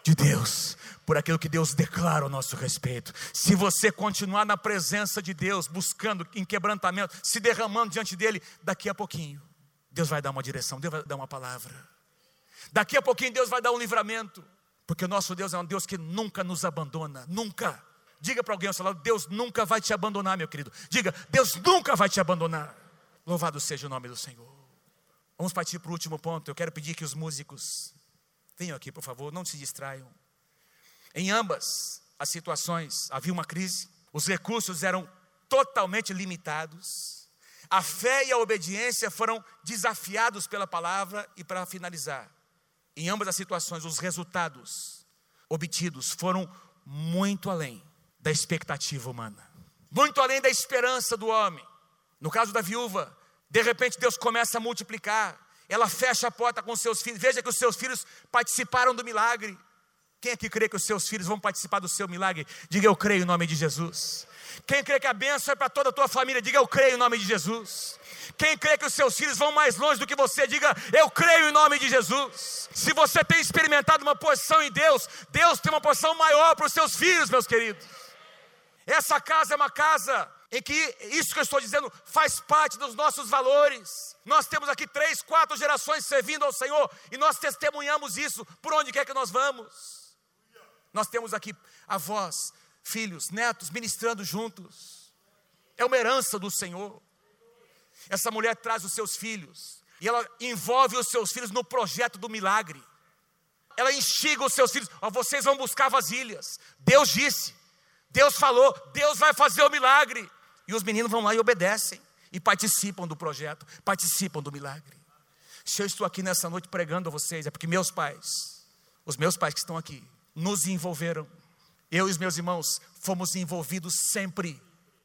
de Deus, por aquilo que Deus declara ao nosso respeito. Se você continuar na presença de Deus, buscando em quebrantamento, se derramando diante dele, daqui a pouquinho, Deus vai dar uma direção, Deus vai dar uma palavra. Daqui a pouquinho Deus vai dar um livramento, porque o nosso Deus é um Deus que nunca nos abandona, nunca. Diga para alguém ao seu lado: Deus nunca vai te abandonar, meu querido. Diga: Deus nunca vai te abandonar. Louvado seja o nome do Senhor. Vamos partir para o último ponto. Eu quero pedir que os músicos Venham aqui, por favor, não se distraiam. Em ambas as situações havia uma crise, os recursos eram totalmente limitados, a fé e a obediência foram desafiados pela palavra e para finalizar, em ambas as situações, os resultados obtidos foram muito além da expectativa humana, muito além da esperança do homem. No caso da viúva, de repente Deus começa a multiplicar, ela fecha a porta com seus filhos. Veja que os seus filhos participaram do milagre. Quem aqui crê que os seus filhos vão participar do seu milagre? Diga eu creio em nome de Jesus. Quem crê que a bênção é para toda a tua família? Diga eu creio em nome de Jesus. Quem crê que os seus filhos vão mais longe do que você? Diga eu creio em nome de Jesus. Se você tem experimentado uma porção em Deus, Deus tem uma porção maior para os seus filhos, meus queridos. Essa casa é uma casa em que isso que eu estou dizendo faz parte dos nossos valores. Nós temos aqui três, quatro gerações servindo ao Senhor e nós testemunhamos isso por onde quer que nós vamos. Nós temos aqui avós, filhos, netos ministrando juntos. É uma herança do Senhor. Essa mulher traz os seus filhos e ela envolve os seus filhos no projeto do milagre. Ela instiga os seus filhos: oh, vocês vão buscar vasilhas. Deus disse, Deus falou, Deus vai fazer o milagre. E os meninos vão lá e obedecem e participam do projeto, participam do milagre. Se eu estou aqui nessa noite pregando a vocês, é porque meus pais, os meus pais que estão aqui, nos envolveram. Eu e os meus irmãos fomos envolvidos sempre,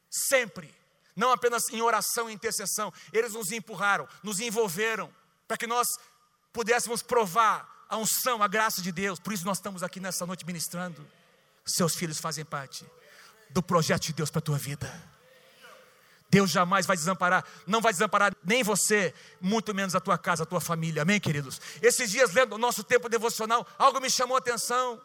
sempre. Não apenas em oração e intercessão, eles nos empurraram, nos envolveram, para que nós pudéssemos provar a unção, a graça de Deus. Por isso nós estamos aqui nessa noite ministrando. Seus filhos fazem parte do projeto de Deus para a tua vida. Deus jamais vai desamparar, não vai desamparar nem você, muito menos a tua casa, a tua família, amém, queridos? Esses dias, lendo o nosso tempo devocional, algo me chamou a atenção.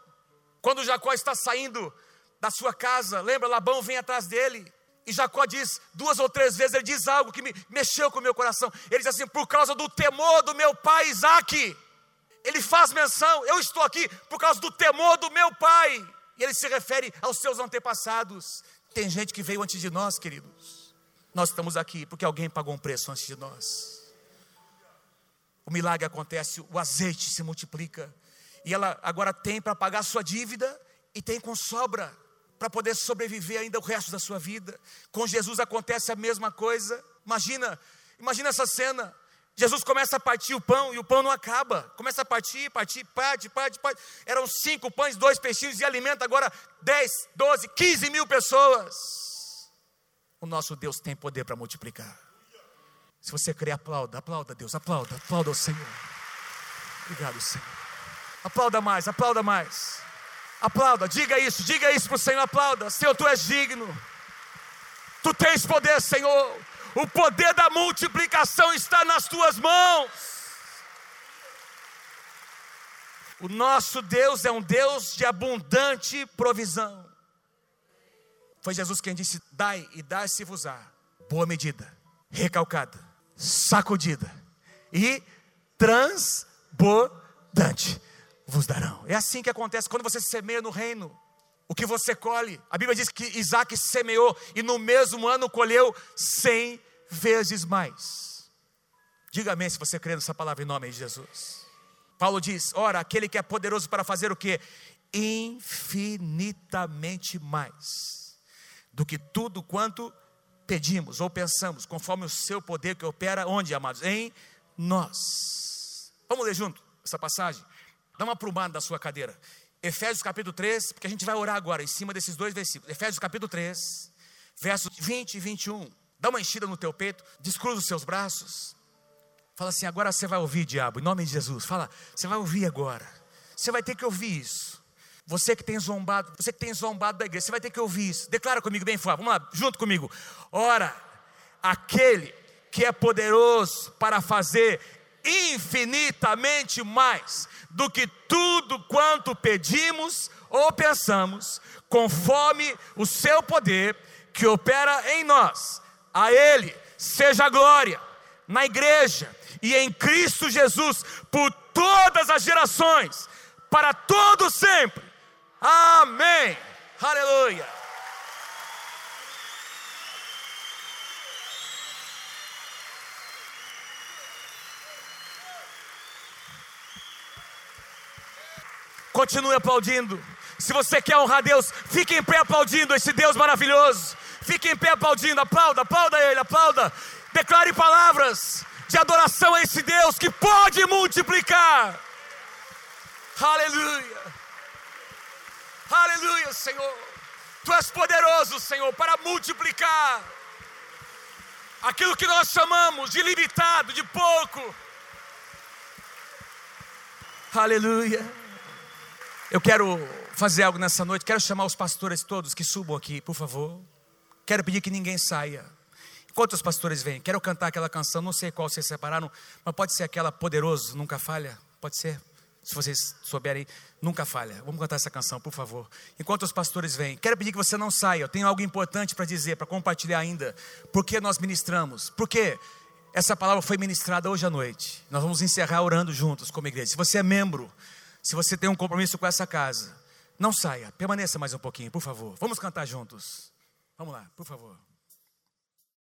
Quando Jacó está saindo da sua casa, lembra, Labão vem atrás dele, e Jacó diz duas ou três vezes, ele diz algo que me mexeu com o meu coração. Ele diz assim: por causa do temor do meu pai Isaac. Ele faz menção, eu estou aqui por causa do temor do meu pai. Ele se refere aos seus antepassados. Tem gente que veio antes de nós, queridos nós estamos aqui porque alguém pagou um preço antes de nós. O milagre acontece, o azeite se multiplica. E ela agora tem para pagar a sua dívida e tem com sobra para poder sobreviver ainda o resto da sua vida. Com Jesus acontece a mesma coisa. Imagina, imagina essa cena. Jesus começa a partir o pão e o pão não acaba. Começa a partir, partir, parte, parte, parte. Eram cinco pães, dois peixinhos e alimenta agora dez, doze, quinze mil pessoas. O nosso Deus tem poder para multiplicar. Se você crê, aplauda, aplauda Deus, aplauda, aplauda o Senhor. Obrigado, Senhor. Aplauda mais, aplauda mais. Aplauda, diga isso, diga isso para o Senhor, aplauda. Senhor, tu és digno. Tu tens poder, Senhor. O poder da multiplicação está nas tuas mãos. O nosso Deus é um Deus de abundante provisão. Foi Jesus quem disse: Dai e dai-se-vos-á. Boa medida, recalcada, sacudida e transbordante vos darão. É assim que acontece quando você semeia no reino. O que você colhe. A Bíblia diz que Isaac semeou e no mesmo ano colheu cem vezes mais. Diga amém se você crê nessa palavra em nome de Jesus. Paulo diz: ora, aquele que é poderoso para fazer o que? Infinitamente mais do que tudo quanto pedimos ou pensamos, conforme o seu poder que opera onde, amados? Em nós. Vamos ler junto essa passagem? Dá uma aprumada da sua cadeira. Efésios capítulo 3, porque a gente vai orar agora em cima desses dois versículos. Efésios capítulo 3, versos 20 e 21. Dá uma enchida no teu peito, descruza os seus braços. Fala assim: agora você vai ouvir, diabo, em nome de Jesus. Fala, você vai ouvir agora. Você vai ter que ouvir isso. Você que tem zombado, você que tem zombado da igreja, você vai ter que ouvir isso. Declara comigo bem forte. Vamos lá, junto comigo. Ora, aquele que é poderoso para fazer infinitamente mais do que tudo quanto pedimos ou pensamos, conforme o seu poder que opera em nós. A Ele seja a glória na igreja e em Cristo Jesus por todas as gerações, para todo sempre. Amém. Aleluia. Continue aplaudindo. Se você quer honrar Deus, fique em pé aplaudindo esse Deus maravilhoso. Fique em pé aplaudindo, aplauda, aplauda Ele, aplauda. Declare palavras de adoração a esse Deus que pode multiplicar. Aleluia. Aleluia, Senhor. Tu és poderoso, Senhor, para multiplicar aquilo que nós chamamos de limitado, de pouco. Aleluia. Eu quero fazer algo nessa noite. Quero chamar os pastores todos que subam aqui, por favor. Quero pedir que ninguém saia. Enquanto os pastores vêm, quero cantar aquela canção, não sei qual vocês separaram, mas pode ser aquela poderoso, nunca falha. Pode ser? Se vocês souberem, nunca falha. Vamos cantar essa canção, por favor. Enquanto os pastores vêm, quero pedir que você não saia. Eu tenho algo importante para dizer, para compartilhar ainda. Por que nós ministramos? Porque essa palavra foi ministrada hoje à noite. Nós vamos encerrar orando juntos como igreja. Se você é membro, se você tem um compromisso com essa casa, não saia, permaneça mais um pouquinho, por favor. Vamos cantar juntos. Vamos lá, por favor.